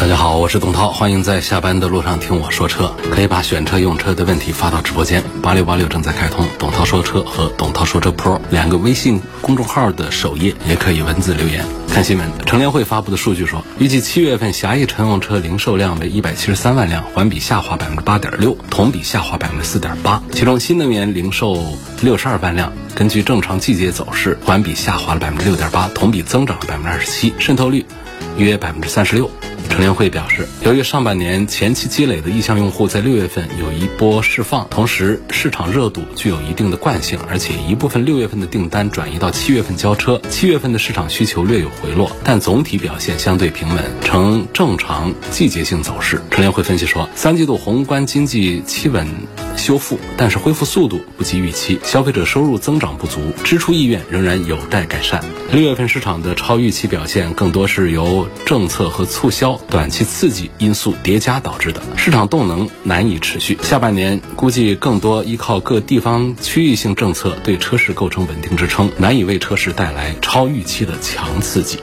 大家好，我是董涛，欢迎在下班的路上听我说车，可以把选车用车的问题发到直播间，八六八六正在开通，董涛说车和董涛说车 Pro 两个微信公众号的首页也可以文字留言。看新闻，乘联会发布的数据说，预计七月份狭义乘用车零售量为一百七十三万辆，环比下滑百分之八点六，同比下滑百分之四点八。其中新能源零售六十二万辆，根据正常季节走势，环比下滑了百分之六点八，同比增长了百分之二十七，渗透率约百分之三十六。陈联会表示，由于上半年前期积累的意向用户在六月份有一波释放，同时市场热度具有一定的惯性，而且一部分六月份的订单转移到七月份交车，七月份的市场需求略有回落，但总体表现相对平稳，呈正常季节性走势。陈联会分析说，三季度宏观经济企稳修复，但是恢复速度不及预期，消费者收入增长不足，支出意愿仍然有待改善。六月份市场的超预期表现，更多是由政策和促销。短期刺激因素叠加导致的市场动能难以持续，下半年估计更多依靠各地方区域性政策对车市构成稳定支撑，难以为车市带来超预期的强刺激。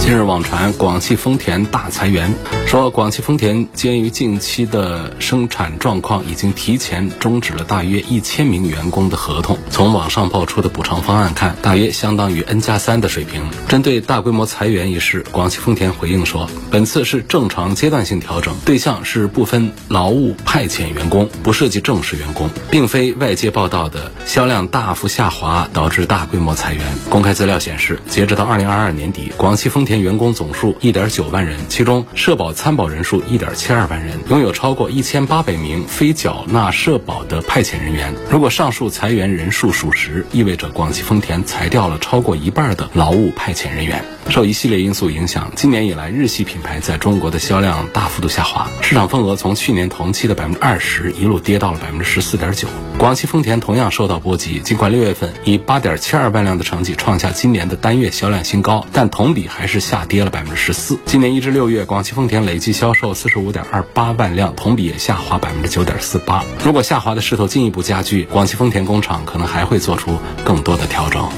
近日网传广汽丰田大裁员，说广汽丰田鉴于近期的生产状况，已经提前终止了大约一千名员工的合同。从网上爆出的补偿方案看，大约相当于 N 加三的水平。针对大规模裁员一事，广汽丰田回应说，本次是正常阶段性调整，对象是部分劳务派遣员工，不涉及正式员工，并非外界报道的销量大幅下滑导致大规模裁员。公开资料显示，截止到二零二二年底，广汽丰田员工总数一点九万人，其中社保参保人数一点七二万人，拥有超过一千八百名非缴纳社保的派遣人员。如果上述裁员人数属实，意味着广汽丰田裁掉了超过一半的劳务派遣人员。受一系列因素影响，今年以来日系品牌在中国的销量大幅度下滑，市场份额从去年同期的百分之二十一路跌到了百分之十四点九。广汽丰田同样受到波及，尽管六月份以八点七二万辆的成绩创下今年的单月销量新高，但同比还是下跌了百分之十四。今年一至六月，广汽丰田累计销售四十五点二八万辆，同比也下滑百分之九点四八。如果下滑的势头进一步加剧，广汽丰田工厂可能还会做出更多的调整。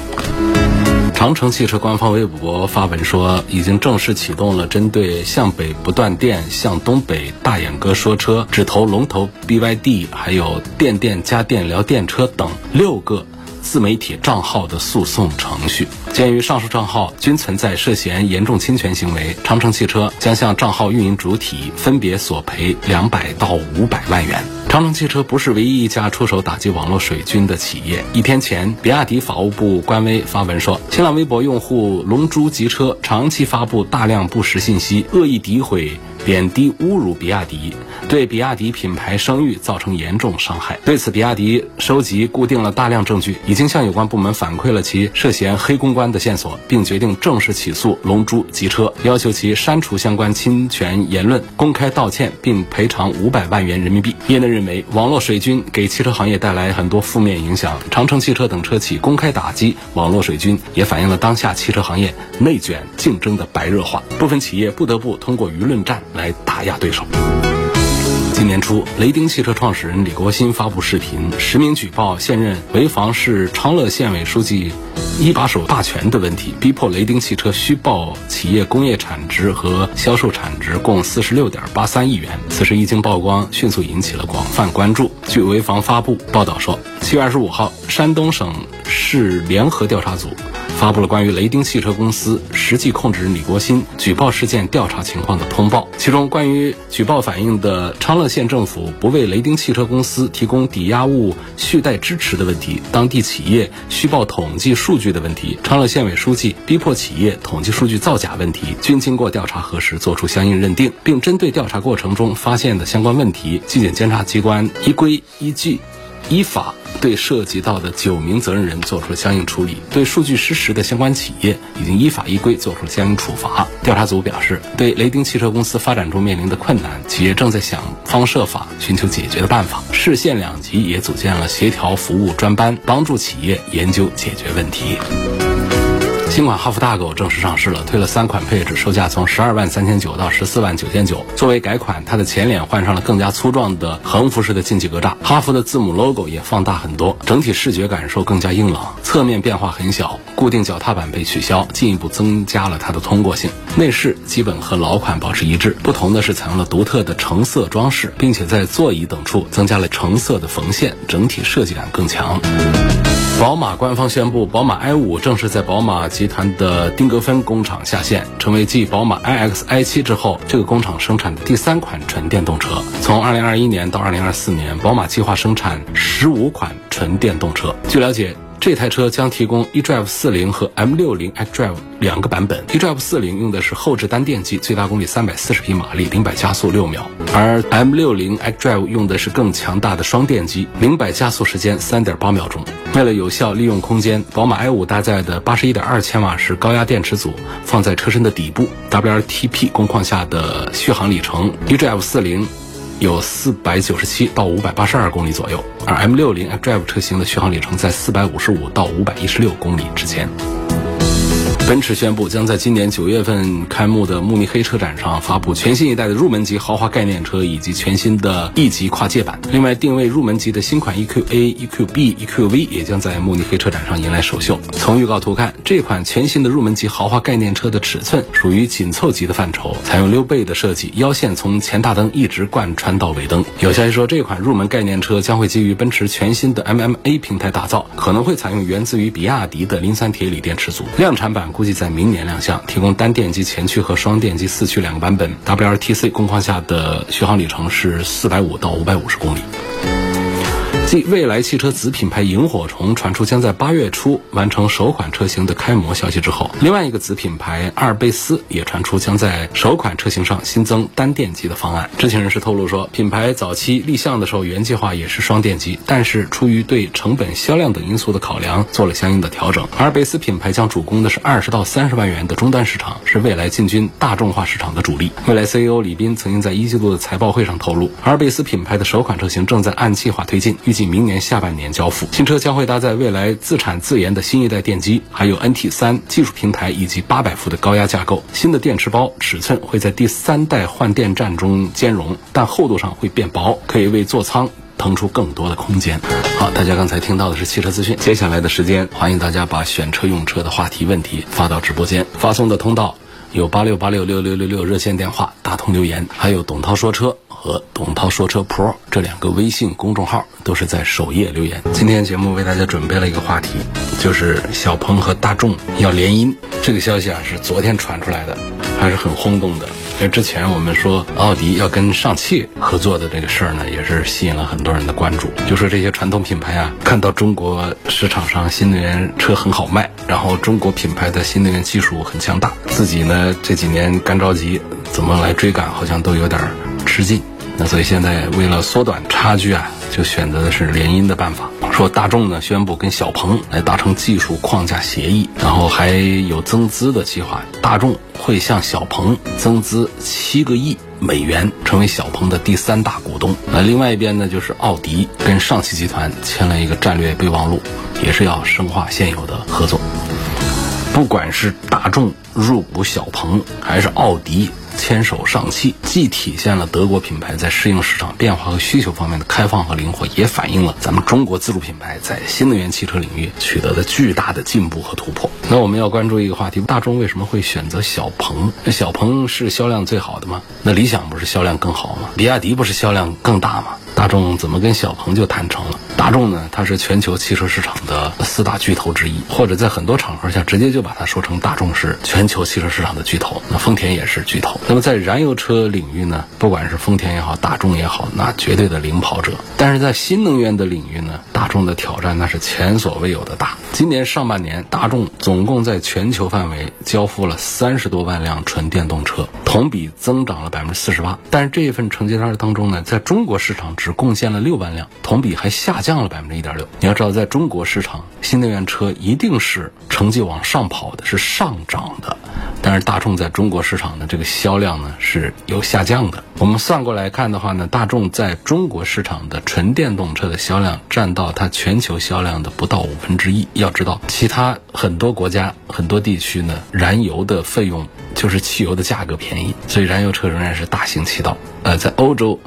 长城汽车官方微博发文说，已经正式启动了针对向北不断电、向东北大眼哥说车、只投龙头 BYD，还有电电家电聊电车等六个自媒体账号的诉讼程序。鉴于上述账号均存在涉嫌严重侵权行为，长城汽车将向账号运营主体分别索赔两百到五百万元。长城汽车不是唯一一家出手打击网络水军的企业。一天前，比亚迪法务部官微发文说，新浪微博用户龙珠极车长期发布大量不实信息，恶意诋毁、贬低、侮辱比亚迪，对比亚迪品牌声誉造成严重伤害。对此，比亚迪收集固定了大量证据，已经向有关部门反馈了其涉嫌黑公关的线索，并决定正式起诉龙珠极车，要求其删除相关侵权言论，公开道歉，并赔偿五百万元人民币。业内认为，网络水军给汽车行业带来很多负面影响，长城汽车等车企公开打击网络水军，也反映了当下汽车行业内卷竞争的白热化，部分企业不得不通过舆论战来打压对手。今年初，雷丁汽车创始人李国新发布视频，实名举报现任潍坊市昌乐县委书记一把手霸权的问题，逼迫雷丁汽车虚报企业工业产值和销售产值共四十六点八三亿元。此事一经曝光，迅速引起了广泛关注。据潍坊发布报道说，七月二十五号，山东省市联合调查组。发布了关于雷丁汽车公司实际控制人李国新举报事件调查情况的通报，其中关于举报反映的昌乐县政府不为雷丁汽车公司提供抵押物续贷支持的问题，当地企业虚报统计数据的问题，昌乐县委书记逼迫企业统计数据造假问题，均经过调查核实，作出相应认定，并针对调查过程中发现的相关问题，纪检监察机关依规依纪。依法对涉及到的九名责任人做出了相应处理，对数据失实的相关企业已经依法依规做出了相应处罚。调查组表示，对雷丁汽车公司发展中面临的困难，企业正在想方设法寻求解决的办法。市县两级也组建了协调服务专班，帮助企业研究解决问题。新款哈弗大狗正式上市了，推了三款配置，售价从十二万三千九到十四万九千九。作为改款，它的前脸换上了更加粗壮的横幅式的进气格栅，哈弗的字母 logo 也放大很多，整体视觉感受更加硬朗。侧面变化很小，固定脚踏板被取消，进一步增加了它的通过性。内饰基本和老款保持一致，不同的是采用了独特的橙色装饰，并且在座椅等处增加了橙色的缝线，整体设计感更强。宝马官方宣布，宝马 i 五正式在宝马集团的丁格芬工厂下线，成为继宝马 iX、i 七之后这个工厂生产的第三款纯电动车。从2021年到2024年，宝马计划生产15款纯电动车。据了解。这台车将提供 eDrive 40和 M60 xDrive 两个版本。eDrive 40用的是后置单电机，最大功率340匹马力，零百加速六秒；而 M60 xDrive 用的是更强大的双电机，零百加速时间3.8秒钟。为了有效利用空间，宝马 i5 搭载的81.2千瓦时高压电池组放在车身的底部，WLTP 工况下的续航里程 eDrive 40。有四百九十七到五百八十二公里左右，而 M 六零 xDrive 车型的续航里程在四百五十五到五百一十六公里之间。奔驰宣布将在今年九月份开幕的慕尼黑车展上发布全新一代的入门级豪华概念车以及全新的 E 级跨界版。另外，定位入门级的新款 EQA、EQB、EQV 也将在慕尼黑车展上迎来首秀。从预告图看，这款全新的入门级豪华概念车的尺寸属于紧凑级的范畴，采用溜背的设计，腰线从前大灯一直贯穿到尾灯。有消息说，这款入门概念车将会基于奔驰全新的 MMA 平台打造，可能会采用源自于比亚迪的磷酸铁锂电池组。量产版。估计在明年亮相，提供单电机前驱和双电机四驱两个版本，WLTC 工况下的续航里程是四百五到五百五十公里。继蔚来汽车子品牌萤火虫传出将在八月初完成首款车型的开模消息之后，另外一个子品牌阿尔卑斯也传出将在首款车型上新增单电机的方案。知情人士透露说，品牌早期立项的时候原计划也是双电机，但是出于对成本、销量等因素的考量，做了相应的调整。阿尔卑斯品牌将主攻的是二十到三十万元的终端市场，是未来进军大众化市场的主力。未来 CEO 李斌曾经在一季度的财报会上透露，阿尔卑斯品牌的首款车型正在按计划推进，预预计。明年下半年交付，新车将会搭载未来自产自研的新一代电机，还有 NT 三技术平台以及八百伏的高压架构。新的电池包尺寸会在第三代换电站中兼容，但厚度上会变薄，可以为座舱腾出更多的空间。好，大家刚才听到的是汽车资讯，接下来的时间，欢迎大家把选车用车的话题问题发到直播间，发送的通道有八六八六六六六六热线电话，打通留言，还有董涛说车。和董涛说车 Pro 这两个微信公众号都是在首页留言。今天节目为大家准备了一个话题，就是小鹏和大众要联姻。这个消息啊是昨天传出来的，还是很轰动的。因为之前我们说奥迪要跟上汽合作的这个事儿呢，也是吸引了很多人的关注。就说这些传统品牌啊，看到中国市场上新能源车很好卖，然后中国品牌的新能源技术很强大，自己呢这几年干着急，怎么来追赶，好像都有点吃劲。那所以现在为了缩短差距啊，就选择的是联姻的办法。说大众呢宣布跟小鹏来达成技术框架协议，然后还有增资的计划。大众会向小鹏增资七个亿美元，成为小鹏的第三大股东。那另外一边呢，就是奥迪跟上汽集团签了一个战略备忘录，也是要深化现有的合作。不管是大众入股小鹏，还是奥迪。牵手上汽，既体现了德国品牌在适应市场变化和需求方面的开放和灵活，也反映了咱们中国自主品牌在新能源汽车领域取得的巨大的进步和突破。那我们要关注一个话题：大众为什么会选择小鹏？那小鹏是销量最好的吗？那理想不是销量更好吗？比亚迪不是销量更大吗？大众怎么跟小鹏就谈成了？大众呢，它是全球汽车市场的四大巨头之一，或者在很多场合下直接就把它说成大众是全球汽车市场的巨头。那丰田也是巨头。那么在燃油车领域呢，不管是丰田也好，大众也好，那绝对的领跑者。但是在新能源的领域呢，大众的挑战那是前所未有的大。今年上半年，大众总共在全球范围交付了三十多万辆纯电动车，同比增长了百分之四十八。但是这一份成绩单当中呢，在中国市场只贡献了六万辆，同比还下降降了百分之一点六。你要知道，在中国市场，新能源车一定是成绩往上跑的，是上涨的。但是大众在中国市场的这个销量呢是有下降的。我们算过来看的话呢，大众在中国市场的纯电动车的销量占到它全球销量的不到五分之一。要知道，其他很多国家、很多地区呢，燃油的费用就是汽油的价格便宜，所以燃油车仍然是大行其道。呃，在欧洲，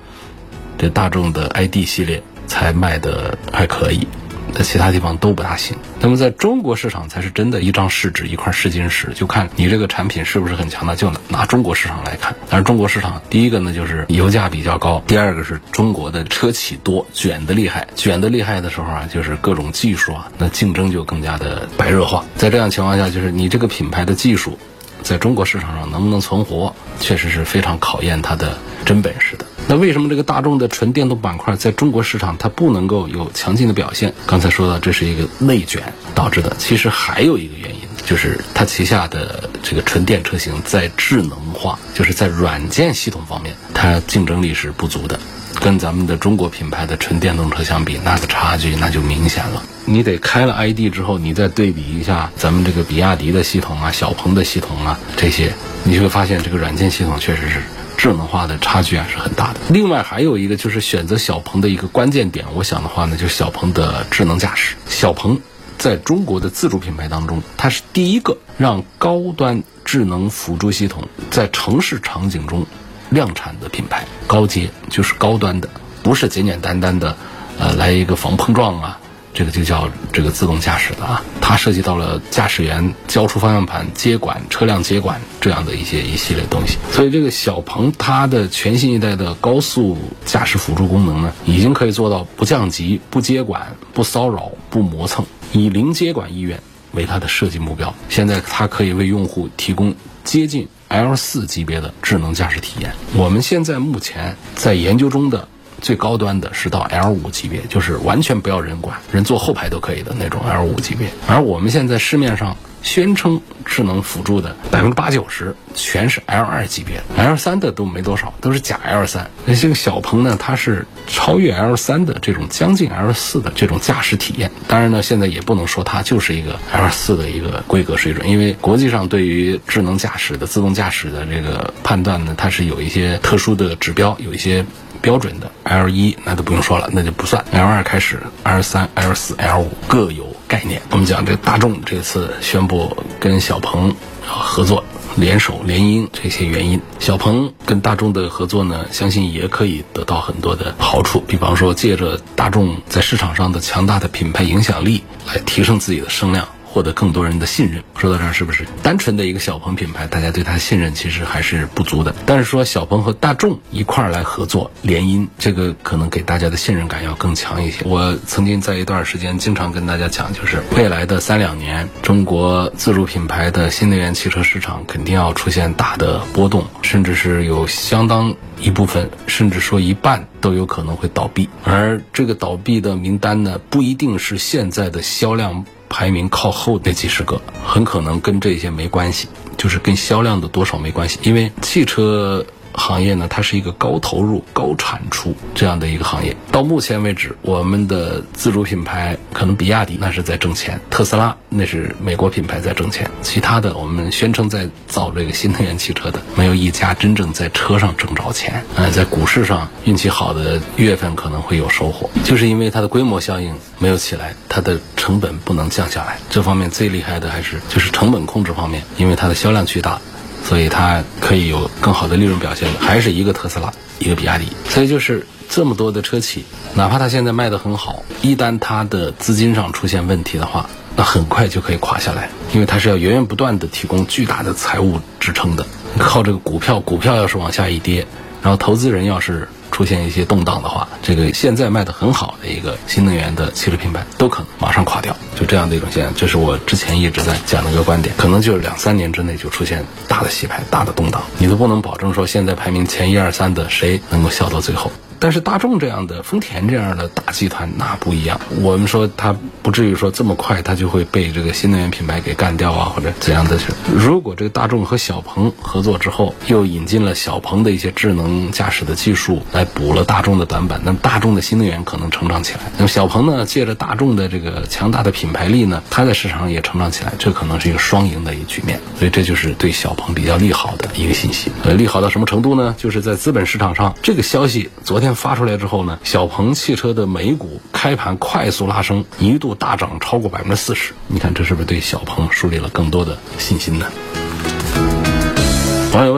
这大众的 ID 系列才卖的还可以。在其他地方都不大行，那么在中国市场才是真的一张试纸一块试金石，就看你这个产品是不是很强大。就拿中国市场来看，但是中国市场第一个呢就是油价比较高，第二个是中国的车企多，卷的厉害，卷的厉害的时候啊，就是各种技术啊，那竞争就更加的白热化。在这样情况下，就是你这个品牌的技术，在中国市场上能不能存活，确实是非常考验它的真本事的。那为什么这个大众的纯电动板块在中国市场它不能够有强劲的表现？刚才说到这是一个内卷导致的，其实还有一个原因，就是它旗下的这个纯电车型在智能化，就是在软件系统方面，它竞争力是不足的，跟咱们的中国品牌的纯电动车相比，那个差距那就明显了。你得开了 ID 之后，你再对比一下咱们这个比亚迪的系统啊、小鹏的系统啊这些，你就会发现这个软件系统确实是。智能化的差距啊是很大的。另外还有一个就是选择小鹏的一个关键点，我想的话呢，就是小鹏的智能驾驶。小鹏在中国的自主品牌当中，它是第一个让高端智能辅助系统在城市场景中量产的品牌。高阶就是高端的，不是简简单单的，呃，来一个防碰撞啊。这个就叫这个自动驾驶的啊，它涉及到了驾驶员交出方向盘、接管、车辆接管这样的一些一系列东西。所以这个小鹏它的全新一代的高速驾驶辅助功能呢，已经可以做到不降级、不接管、不骚扰、不磨蹭，以零接管意愿为它的设计目标。现在它可以为用户提供接近 L 四级别的智能驾驶体验。我们现在目前在研究中的。最高端的是到 L 五级别，就是完全不要人管，人坐后排都可以的那种 L 五级别。而我们现在市面上宣称智能辅助的百分之八九十全是 L 二级别，L 三的都没多少，都是假 L 三。那这个小鹏呢，它是超越 L 三的这种将近 L 四的这种驾驶体验。当然呢，现在也不能说它就是一个 L 四的一个规格水准，因为国际上对于智能驾驶的自动驾驶的这个判断呢，它是有一些特殊的指标，有一些。标准的 L 一那都不用说了，那就不算。L 二开始，L 三、L 四、L 五各有概念。我们讲这大众这次宣布跟小鹏合作、联手、联姻这些原因，小鹏跟大众的合作呢，相信也可以得到很多的好处。比方说，借着大众在市场上的强大的品牌影响力，来提升自己的声量。获得更多人的信任。说到这儿，是不是单纯的一个小鹏品牌，大家对它信任其实还是不足的？但是说小鹏和大众一块儿来合作联姻，这个可能给大家的信任感要更强一些。我曾经在一段时间经常跟大家讲，就是未来的三两年，中国自主品牌的新能源汽车市场肯定要出现大的波动，甚至是有相当一部分，甚至说一半都有可能会倒闭。而这个倒闭的名单呢，不一定是现在的销量。排名靠后那几十个，很可能跟这些没关系，就是跟销量的多少没关系，因为汽车。行业呢，它是一个高投入、高产出这样的一个行业。到目前为止，我们的自主品牌可能比亚迪那是在挣钱，特斯拉那是美国品牌在挣钱，其他的我们宣称在造这个新能源汽车的，没有一家真正在车上挣着钱。呃，在股市上运气好的月份可能会有收获，就是因为它的规模效应没有起来，它的成本不能降下来。这方面最厉害的还是就是成本控制方面，因为它的销量巨大。所以它可以有更好的利润表现，还是一个特斯拉，一个比亚迪。所以就是这么多的车企，哪怕它现在卖得很好，一旦它的资金上出现问题的话，那很快就可以垮下来，因为它是要源源不断地提供巨大的财务支撑的。靠这个股票，股票要是往下一跌，然后投资人要是。出现一些动荡的话，这个现在卖的很好的一个新能源的汽车品牌都可能马上垮掉，就这样的一种现象，这是我之前一直在讲的一个观点，可能就是两三年之内就出现大的洗牌、大的动荡，你都不能保证说现在排名前一二三的谁能够笑到最后。但是大众这样的、丰田这样的大集团那不一样。我们说它不至于说这么快，它就会被这个新能源品牌给干掉啊，或者怎样的？如果这个大众和小鹏合作之后，又引进了小鹏的一些智能驾驶的技术，来补了大众的短板，那么大众的新能源可能成长起来。那么小鹏呢，借着大众的这个强大的品牌力呢，它在市场上也成长起来，这可能是一个双赢的一个局面。所以这就是对小鹏比较利好的一个信息。呃，利好到什么程度呢？就是在资本市场上，这个消息昨天发出来之后呢，小鹏汽车的美股开盘快速拉升，一度大涨超过百分之四十。你看这是不是对小鹏树立了更多的信心呢？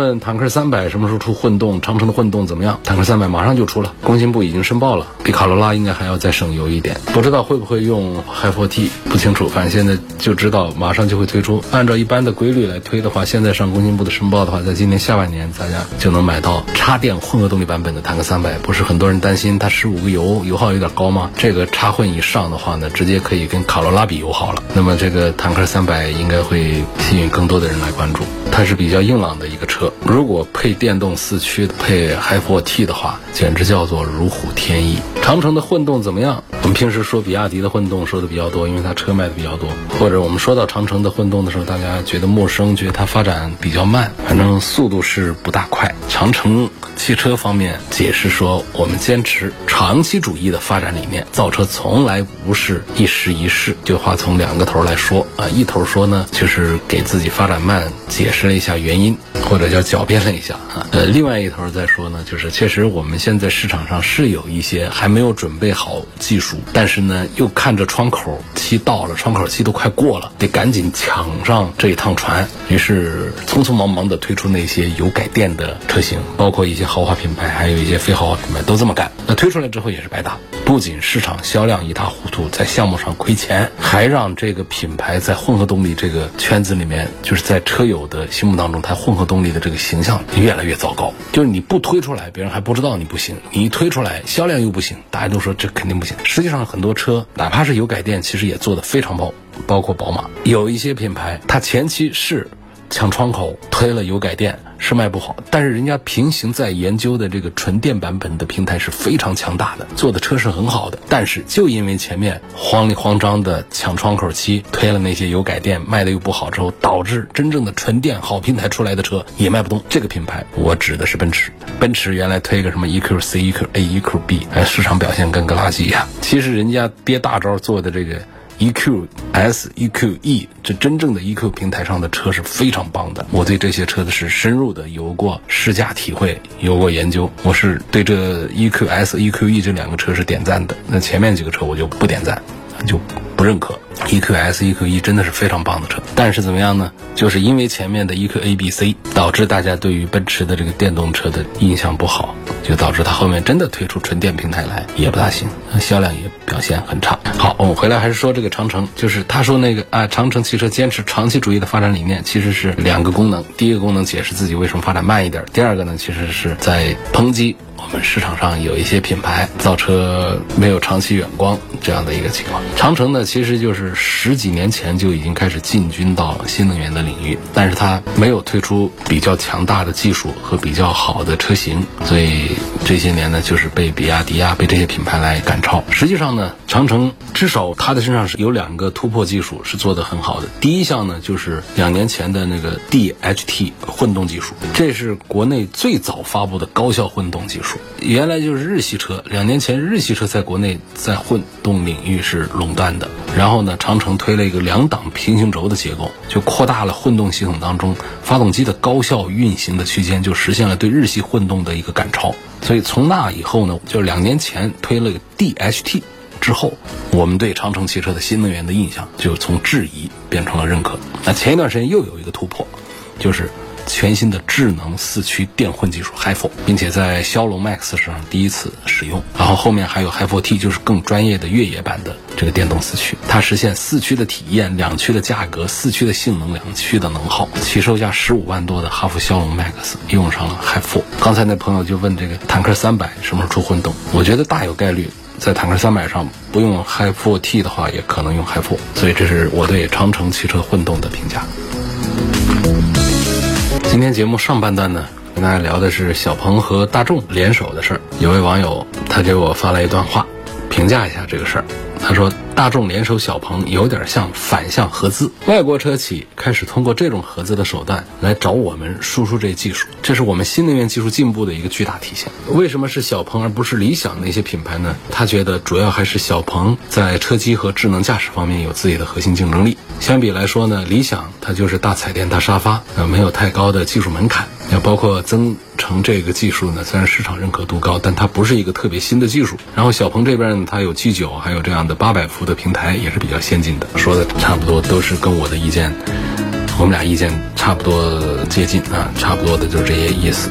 问：坦克三百什么时候出混动？长城的混动怎么样？坦克三百马上就出了，工信部已经申报了，比卡罗拉应该还要再省油一点。不知道会不会用 Hi4T，不清楚。反正现在就知道马上就会推出。按照一般的规律来推的话，现在上工信部的申报的话，在今年下半年大家就能买到插电混合动力版本的坦克三百。不是很多人担心它十五个油油耗有点高吗？这个插混以上的话呢，直接可以跟卡罗拉比油耗了。那么这个坦克三百应该会吸引更多的人来关注。它是比较硬朗的一个车，如果配电动四驱配 Hi4T 的话，简直叫做如虎添翼。长城的混动怎么样？我们平时说比亚迪的混动说的比较多，因为它车卖的比较多。或者我们说到长城的混动的时候，大家觉得陌生，觉得它发展比较慢，反正速度是不大快。长城汽车方面解释说，我们坚持长期主义的发展理念，造车从来不是一时一事。这话从两个头来说啊，一头说呢，就是给自己发展慢解释了一下原因，或者叫狡辩了一下啊。呃，另外一头再说呢，就是确实我们现在市场上是有一些还没有准备好技术，但是呢，又看着窗口期到了，窗口期都快过了，得赶紧抢上这一趟船，于是匆匆忙忙的推出那些油改电的车型，包括一些豪华品牌，还有一些非豪华品牌都这么干。那推出来之后也是白搭，不仅市场销量一塌糊涂，在项目上亏钱，还让这个品牌在混合动力这个圈子里面，就是在车友的心目当中，它混合动力的这个形象越来越糟糕。就是你不推出来，别人还不知道你不行；你一推出来，销量又不行，大家都说这肯定不行。实际上，很多车哪怕是油改电，其实也做得非常包，包括宝马，有一些品牌，它前期是抢窗口推了油改电。是卖不好，但是人家平行在研究的这个纯电版本的平台是非常强大的，做的车是很好的。但是就因为前面慌里慌张的抢窗口期推了那些油改电，卖的又不好之后，导致真正的纯电好平台出来的车也卖不动。这个品牌我指的是奔驰，奔驰原来推个什么 EQC、EQA、EQB，哎，市场表现跟个垃圾一样。其实人家憋大招做的这个。EQS、EQE，这真正的 EQ 平台上的车是非常棒的。我对这些车子是深入的有过试驾体会，有过研究。我是对这 EQS、EQE 这两个车是点赞的。那前面几个车我就不点赞，就不认可。EQS、EQE 真的是非常棒的车，但是怎么样呢？就是因为前面的 EQA、B、C，导致大家对于奔驰的这个电动车的印象不好，就导致它后面真的推出纯电平台来也不大行，销量也表现很差。好，我们回来还是说这个长城，就是他说那个啊，长城汽车坚持长期主义的发展理念，其实是两个功能。第一个功能解释自己为什么发展慢一点，第二个呢，其实是在抨击我们市场上有一些品牌造车没有长期远光这样的一个情况。长城呢，其实就是十几年前就已经开始进军到新能源的领域，但是它没有推出比较强大的技术和比较好的车型，所以这些年呢，就是被比亚迪啊，被这些品牌来赶超。实际上呢，长城至少它的身上是有两个突破技术是做得很好的。第一项呢，就是两年前的那个 DHT 混动技术，这是国内最早发布的高效混动技术。原来就是日系车，两年前日系车在国内在混动领域是垄断的。然后呢，长城推了一个两档平行轴的结构，就扩大了混动系统当中发动机的高效运行的区间，就实现了对日系混动的一个赶超。所以从那以后呢，就两年前推了个 DHT 之后，我们对长城汽车的新能源的印象就从质疑变成了认可。那前一段时间又有一个突破，就是全新的智能四驱电混技术 Hi4，并且在骁龙 Max 上第一次使用。然后后面还有 Hi4T，就是更专业的越野版的。这个电动四驱，它实现四驱的体验、两驱的价格、四驱的性能、两驱的能耗。起售价十五万多的哈弗枭龙 Max 用上了 Hi4。刚才那朋友就问这个坦克三百什么时候出混动？我觉得大有概率在坦克三百上不用 Hi4T 的话，也可能用 Hi4。所以这是我对长城汽车混动的评价。今天节目上半段呢。跟大家聊的是小鹏和大众联手的事儿。有位网友他给我发来一段话，评价一下这个事儿。他说。大众联手小鹏有点像反向合资，外国车企开始通过这种合资的手段来找我们输出这技术，这是我们新能源技术进步的一个巨大体现。为什么是小鹏而不是理想那些品牌呢？他觉得主要还是小鹏在车机和智能驾驶方面有自己的核心竞争力。相比来说呢，理想它就是大彩电大沙发，呃，没有太高的技术门槛。要包括增程这个技术呢，虽然市场认可度高，但它不是一个特别新的技术。然后小鹏这边呢，它有 G 九，还有这样的八百伏。的平台也是比较先进的，说的差不多都是跟我的意见，我们俩意见差不多接近啊，差不多的就是这些意思。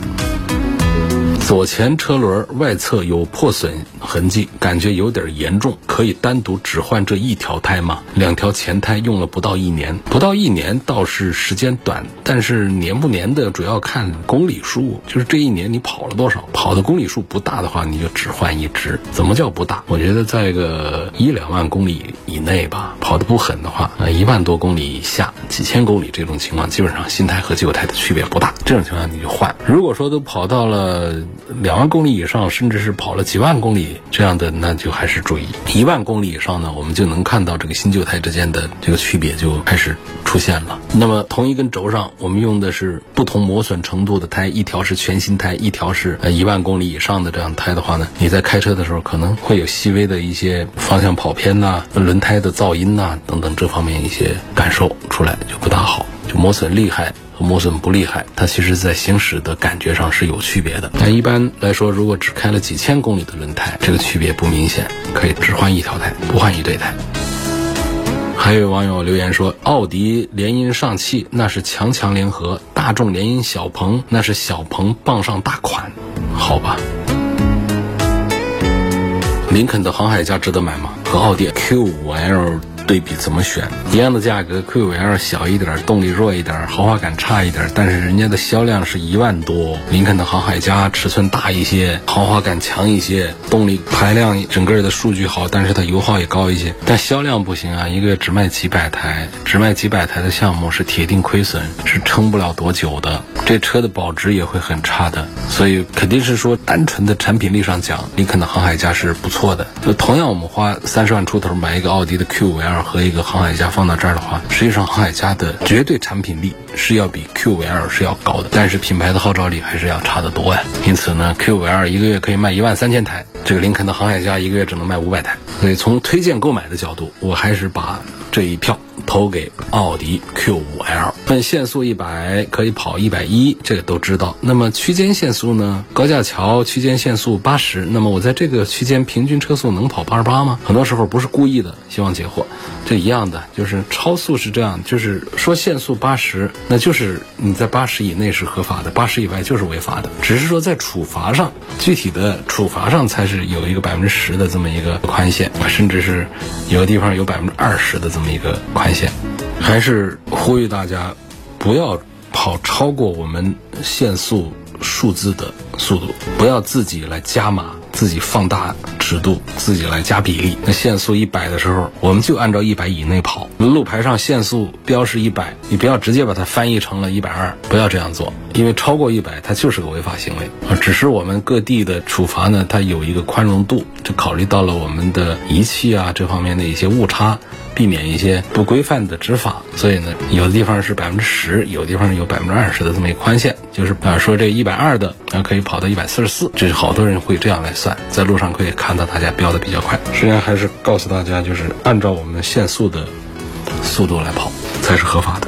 左前车轮外侧有破损痕迹，感觉有点严重，可以单独只换这一条胎吗？两条前胎用了不到一年，不到一年倒是时间短，但是年不年的主要看公里数，就是这一年你跑了多少，跑的公里数不大的话，你就只换一只。怎么叫不大？我觉得在个一两万公里以内吧，跑的不狠的话，一万多公里以下，几千公里这种情况，基本上新胎和旧胎的区别不大。这种情况你就换。如果说都跑到了。两万公里以上，甚至是跑了几万公里这样的，那就还是注意。一万公里以上呢，我们就能看到这个新旧胎之间的这个区别就开始出现了。那么同一根轴上，我们用的是不同磨损程度的胎，一条是全新胎，一条是呃一万公里以上的这样胎的话呢，你在开车的时候可能会有细微的一些方向跑偏呐、轮胎的噪音呐等等这方面一些感受出来就不大好，就磨损厉害。磨损不厉害，它其实在行驶的感觉上是有区别的。但一般来说，如果只开了几千公里的轮胎，这个区别不明显，可以只换一条胎，不换一对胎。还有网友留言说，奥迪联姻上汽那是强强联合，大众联姻小鹏那是小鹏傍上大款，好吧？林肯的航海家值得买吗？和奥迪 Q5L。对比怎么选？一样的价格，Q5L 小一点，动力弱一点，豪华感差一点，但是人家的销量是一万多。林肯的航海家尺寸大一些，豪华感强一些，动力排量整个的数据好，但是它油耗也高一些，但销量不行啊，一个月只卖几百台，只卖几百台的项目是铁定亏损，是撑不了多久的。这车的保值也会很差的，所以肯定是说单纯的产品力上讲，林肯的航海家是不错的。就同样我们花三十万出头买一个奥迪的 Q5L。和一个航海家放到这儿的话，实际上航海家的绝对产品力是要比 Q5L 是要高的，但是品牌的号召力还是要差得多呀。因此呢，Q5L 一个月可以卖一万三千台，这个林肯的航海家一个月只能卖五百台。所以从推荐购买的角度，我还是把这一票。投给奥迪 Q5L，限速一百可以跑一百一，这个都知道。那么区间限速呢？高架桥区间限速八十，那么我在这个区间平均车速能跑八十八吗？很多时候不是故意的，希望解惑。这一样的，就是超速是这样，就是说限速八十，那就是你在八十以内是合法的，八十以外就是违法的。只是说在处罚上，具体的处罚上才是有一个百分之十的这么一个宽限，甚至是有的地方有百分之二十的这么一个宽限。还是呼吁大家，不要跑超过我们限速数字的速度，不要自己来加码。自己放大尺度，自己来加比例。那限速一百的时候，我们就按照一百以内跑。路牌上限速标示一百，你不要直接把它翻译成了一百二，不要这样做，因为超过一百它就是个违法行为啊。只是我们各地的处罚呢，它有一个宽容度，就考虑到了我们的仪器啊这方面的一些误差，避免一些不规范的执法。所以呢，有的地方是百分之十，有的地方有百分之二十的这么一个宽限，就是啊说这一百二的啊可以跑到一百四十四，这是好多人会这样来算。在路上可以看到大家飙的比较快，实际上还是告诉大家，就是按照我们限速的速度来跑才是合法的。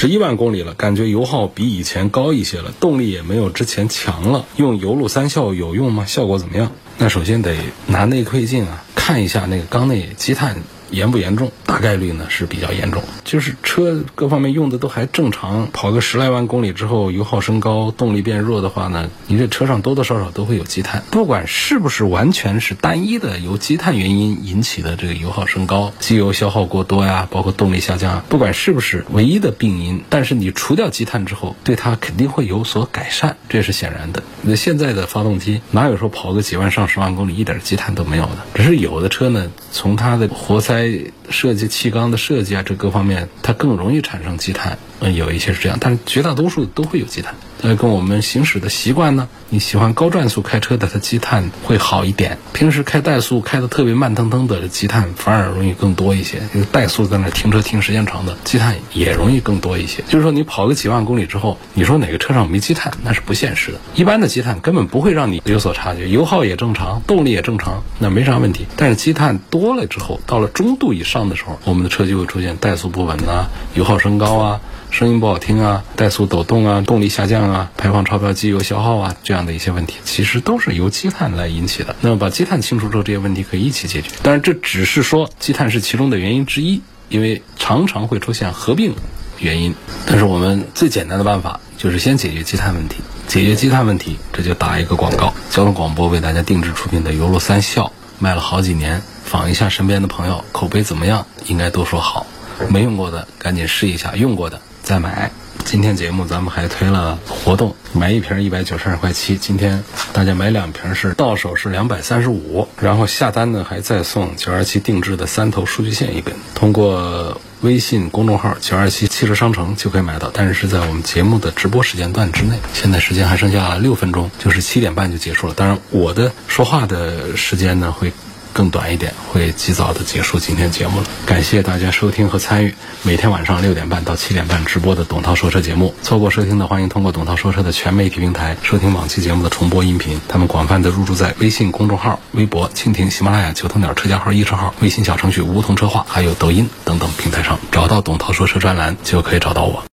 十一万公里了，感觉油耗比以前高一些了，动力也没有之前强了。用油路三效有用吗？效果怎么样？那首先得拿内窥镜啊，看一下那个缸内积碳。严不严重？大概率呢是比较严重。就是车各方面用的都还正常，跑个十来万公里之后，油耗升高，动力变弱的话呢，你这车上多多少少都会有积碳。不管是不是完全是单一的由积碳原因引起的这个油耗升高、机油消耗过多呀，包括动力下降，不管是不是唯一的病因，但是你除掉积碳之后，对它肯定会有所改善，这是显然的。那现在的发动机哪有说跑个几万上十万公里一点积碳都没有的？只是有的车呢，从它的活塞。设计气缸的设计啊，这各方面它更容易产生积碳，嗯，有一些是这样，但是绝大多数都会有积碳。呃，跟我们行驶的习惯呢，你喜欢高转速开车的，它积碳会好一点。平时开怠速开的特别慢腾腾的，积碳反而容易更多一些。因为怠速在那停车停时间长的，积碳也容易更多一些。就是说，你跑个几万公里之后，你说哪个车上没积碳，那是不现实的。一般的积碳根本不会让你有所察觉，油耗也正常，动力也正常，那没啥问题。但是积碳多了之后，到了中度以上的时候，我们的车就会出现怠速不稳呐，油耗升高啊。声音不好听啊，怠速抖动啊，动力下降啊，排放超标机油消耗啊，这样的一些问题，其实都是由积碳来引起的。那么把积碳清除之后，这些问题可以一起解决。当然，这只是说积碳是其中的原因之一，因为常常会出现合并原因。但是我们最简单的办法就是先解决积碳问题。解决积碳问题，这就打一个广告。交通广播为大家定制出品的油路三效，卖了好几年，访一下身边的朋友，口碑怎么样？应该都说好。没用过的赶紧试一下，用过的。再买，今天节目咱们还推了活动，买一瓶一百九十二块七，今天大家买两瓶是到手是两百三十五，然后下单呢还再送九二七定制的三头数据线一根，通过微信公众号九二七汽车商城就可以买到，但是是在我们节目的直播时间段之内，现在时间还剩下六分钟，就是七点半就结束了。当然我的说话的时间呢会。更短一点，会及早的结束今天节目了。感谢大家收听和参与每天晚上六点半到七点半直播的董涛说车节目。错过收听的，欢迎通过董涛说车的全媒体平台收听往期节目的重播音频。他们广泛的入驻在微信公众号、微博、蜻蜓、喜马拉雅、九头鸟车家号、易车号、微信小程序梧桐车话，还有抖音等等平台上，找到董涛说车专栏就可以找到我。